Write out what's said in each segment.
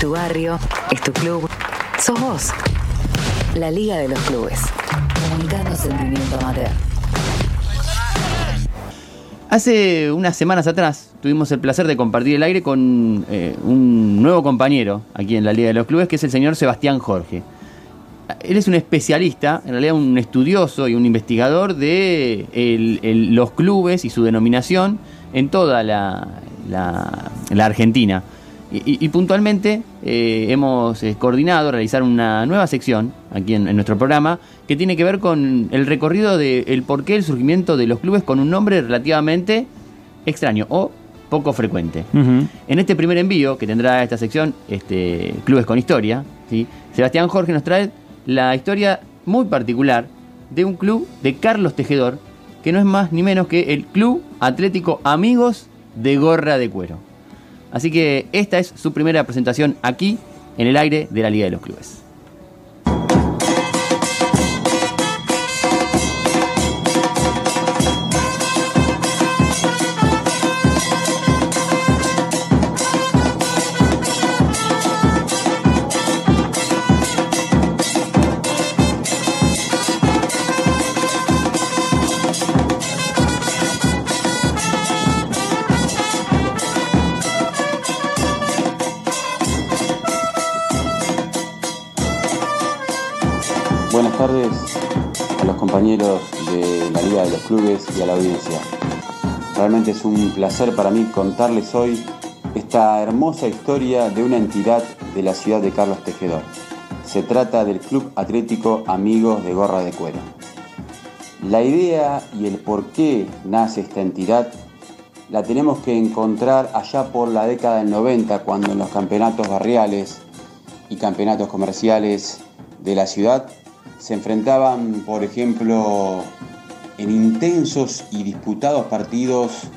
tu barrio, es tu club, sos vos. La Liga de los Clubes. Comunicando sentimiento amateur. Hace unas semanas atrás tuvimos el placer de compartir el aire con eh, un nuevo compañero aquí en la Liga de los Clubes, que es el señor Sebastián Jorge. Él es un especialista, en realidad un estudioso y un investigador de los clubes y su denominación en toda la Argentina. Y, y- y puntualmente eh, hemos eh, coordinado realizar una nueva sección aquí en, en nuestro programa que tiene que ver con el recorrido del porqué el surgimiento de los clubes con un nombre relativamente extraño o poco frecuente. En este primer envío que tendrá esta sección, este, Clubes con Historia, ¿sí? Sebastián Jorge nos trae la historia muy particular de un club de Carlos Tejedor, que no es más ni menos que el Club Atlético Amigos de Gorra de Cuero. Así que esta es su primera presentación aquí en el aire de la Liga de los Clubes. Buenas tardes a los compañeros de la Liga de los Clubes y a la audiencia. Realmente es un placer para mí contarles hoy esta hermosa historia de una entidad de la ciudad de Carlos Tejedor. Se trata del Club Atlético Amigos de Gorra de Cuero. La idea y el por qué nace esta entidad la tenemos que encontrar allá por la década del 90, cuando en los campeonatos barriales y campeonatos comerciales de la ciudad se enfrentaban, por ejemplo, en intensos y disputados partidos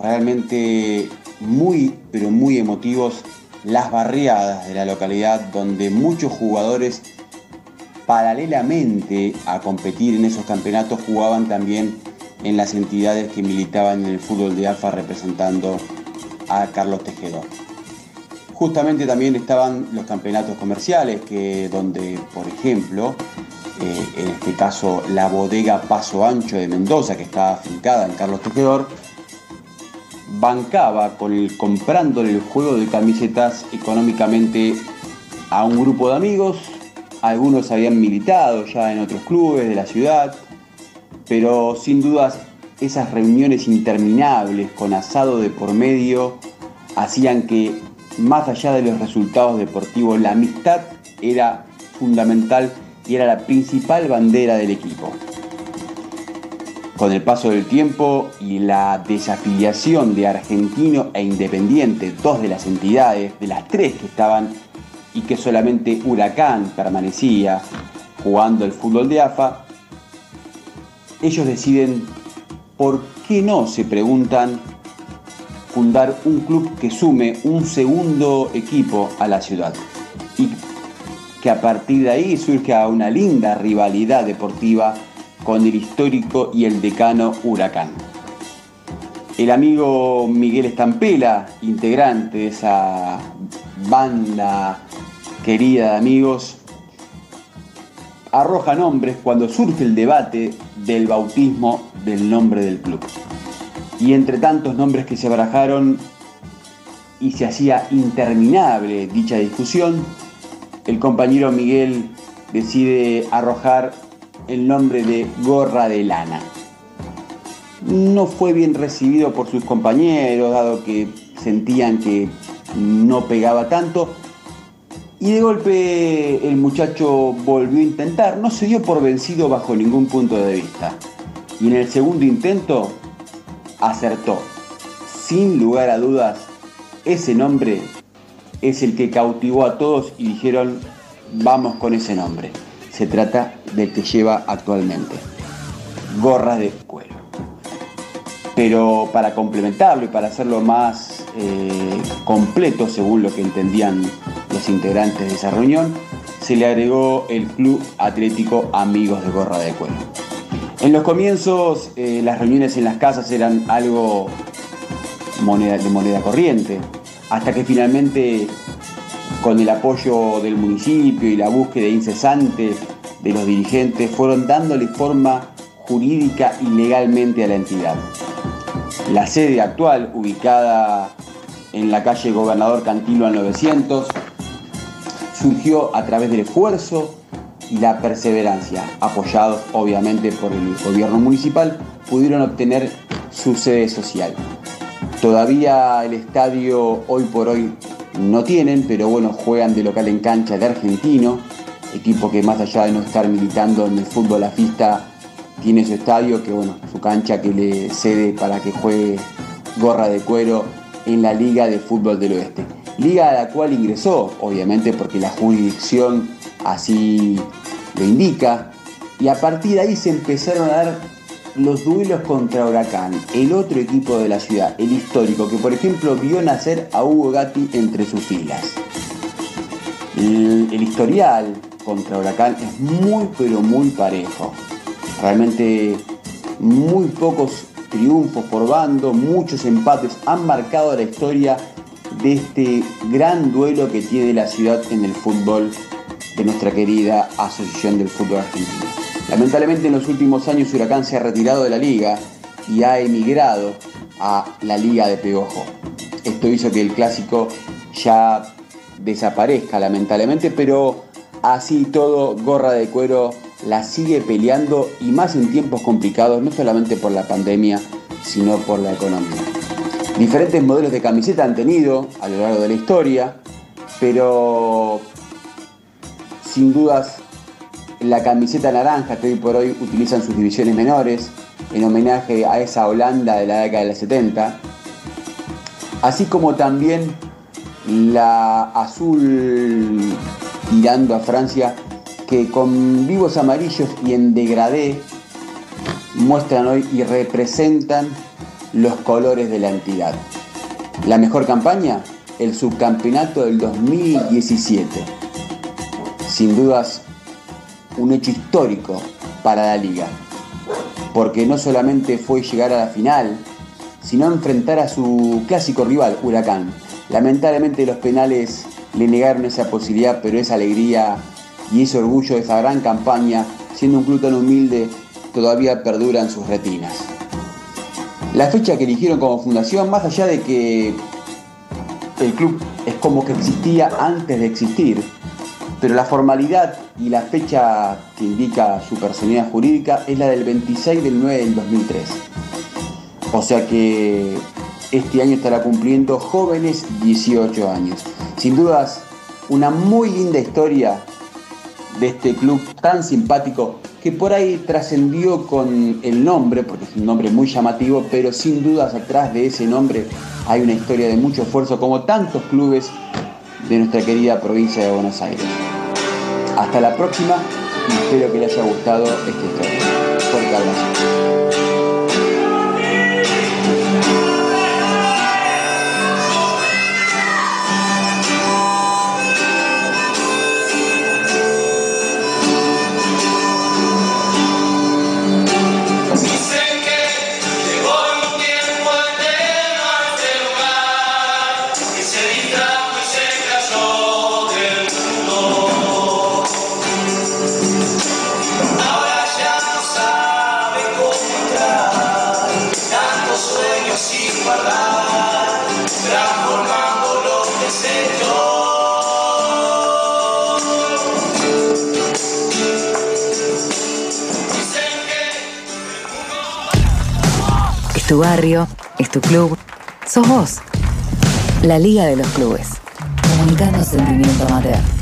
realmente muy, pero muy emotivos, las barriadas de la localidad, donde muchos jugadores, paralelamente a competir en esos campeonatos, jugaban también en las entidades que militaban en el fútbol de AFA representando a Carlos Tejedor. Justamente también estaban los campeonatos comerciales, que donde, por ejemplo, eh, en este caso la bodega Paso Ancho de Mendoza, que estaba afincada en Carlos Tejedor, bancaba con el, comprándole el juego de camisetas económicamente a un grupo de amigos. Algunos habían militado ya en otros clubes de la ciudad, pero sin dudas esas reuniones interminables con asado de por medio hacían que más allá de los resultados deportivos, la amistad era fundamental y era la principal bandera del equipo. Con el paso del tiempo y la desafiliación de Argentino e Independiente, dos de las entidades, de las tres que estaban y que solamente Huracán permanecía jugando el fútbol de AFA, ellos deciden, ¿por qué no? Se preguntan, fundar un club que sume un segundo equipo a la ciudad y que a partir de ahí surja una linda rivalidad deportiva con el histórico y el decano Huracán. El amigo Miguel Estampela, integrante de esa banda querida de amigos, arroja nombres cuando surge el debate del bautismo del nombre del club. Y entre tantos nombres que se barajaron y se hacía interminable dicha discusión, el compañero Miguel decide arrojar el nombre de Gorra de Lana. No fue bien recibido por sus compañeros, dado que sentían que no pegaba tanto. Y de golpe el muchacho volvió a intentar, no se dio por vencido bajo ningún punto de vista. Y en el segundo intento acertó. Sin lugar a dudas, ese nombre es el que cautivó a todos y dijeron, vamos con ese nombre. Se trata del que lleva actualmente. Gorra de cuero. Pero para complementarlo y para hacerlo más eh, completo, según lo que entendían los integrantes de esa reunión, se le agregó el Club Atlético Amigos de Gorra de Cuero. En los comienzos, eh, las reuniones en las casas eran algo moneda, de moneda corriente, hasta que finalmente con el apoyo del municipio y la búsqueda incesante de los dirigentes, fueron dándole forma jurídica y legalmente a la entidad. La sede actual, ubicada en la calle Gobernador Cantilo al 900, surgió a través del esfuerzo y la perseverancia, apoyados obviamente por el gobierno municipal, pudieron obtener su sede social. Todavía el estadio hoy por hoy no tienen, pero bueno, juegan de local en cancha de Argentino, equipo que más allá de no estar militando en el fútbol la fiesta, tiene su estadio, que bueno, su cancha que le cede para que juegue gorra de cuero en la Liga de Fútbol del Oeste. Liga a la cual ingresó, obviamente porque la jurisdicción así lo indica, y a partir de ahí se empezaron a dar los duelos contra Huracán, el otro equipo de la ciudad, el histórico, que por ejemplo vio nacer a Hugo Gatti entre sus filas. El, historial contra Huracán es muy pero muy parejo. Realmente muy pocos triunfos por bando, muchos empates han marcado la historia de este gran duelo que tiene la ciudad en el fútbol nuestra querida Asociación del Fútbol Argentino. Lamentablemente en los últimos años Huracán se ha retirado de la liga y ha emigrado a la Liga de Pegojo. Esto hizo que el clásico ya desaparezca lamentablemente, pero así todo, Gorra de Cuero la sigue peleando y más en tiempos complicados, no solamente por la pandemia, sino por la economía. Diferentes modelos de camiseta han tenido a lo largo de la historia, pero sin dudas la camiseta naranja que hoy por hoy utilizan sus divisiones menores en homenaje a esa Holanda de la década de los 70, así como también la azul tirando a Francia que con vivos amarillos y en degradé muestran hoy y representan los colores de la entidad. La mejor campaña, el subcampeonato del 2017. Sin dudas, un hecho histórico para la liga, porque no solamente fue llegar a la final, sino enfrentar a su clásico rival, Huracán. Lamentablemente los penales le negaron esa posibilidad, pero esa alegría y ese orgullo de esa gran campaña, siendo un club tan humilde, todavía perdura en sus retinas. La fecha que eligieron como fundación, más allá de que el club es como que existía antes de existir, pero la formalidad y la fecha que indica su personalidad jurídica es la del 26 del 9 del 2003. O sea que este año estará cumpliendo jóvenes 18 años. Sin dudas, una muy linda historia de este club tan simpático que por ahí trascendió con el nombre, porque es un nombre muy llamativo, pero sin dudas atrás de ese nombre hay una historia de mucho esfuerzo, como tantos clubes de nuestra querida provincia de Buenos Aires. Hasta la próxima y espero que les haya gustado esta historia. Fuerte abrazo. Tu barrio, es tu club, sos vos. La Liga de los Clubes. Comunicando sentimiento amateur.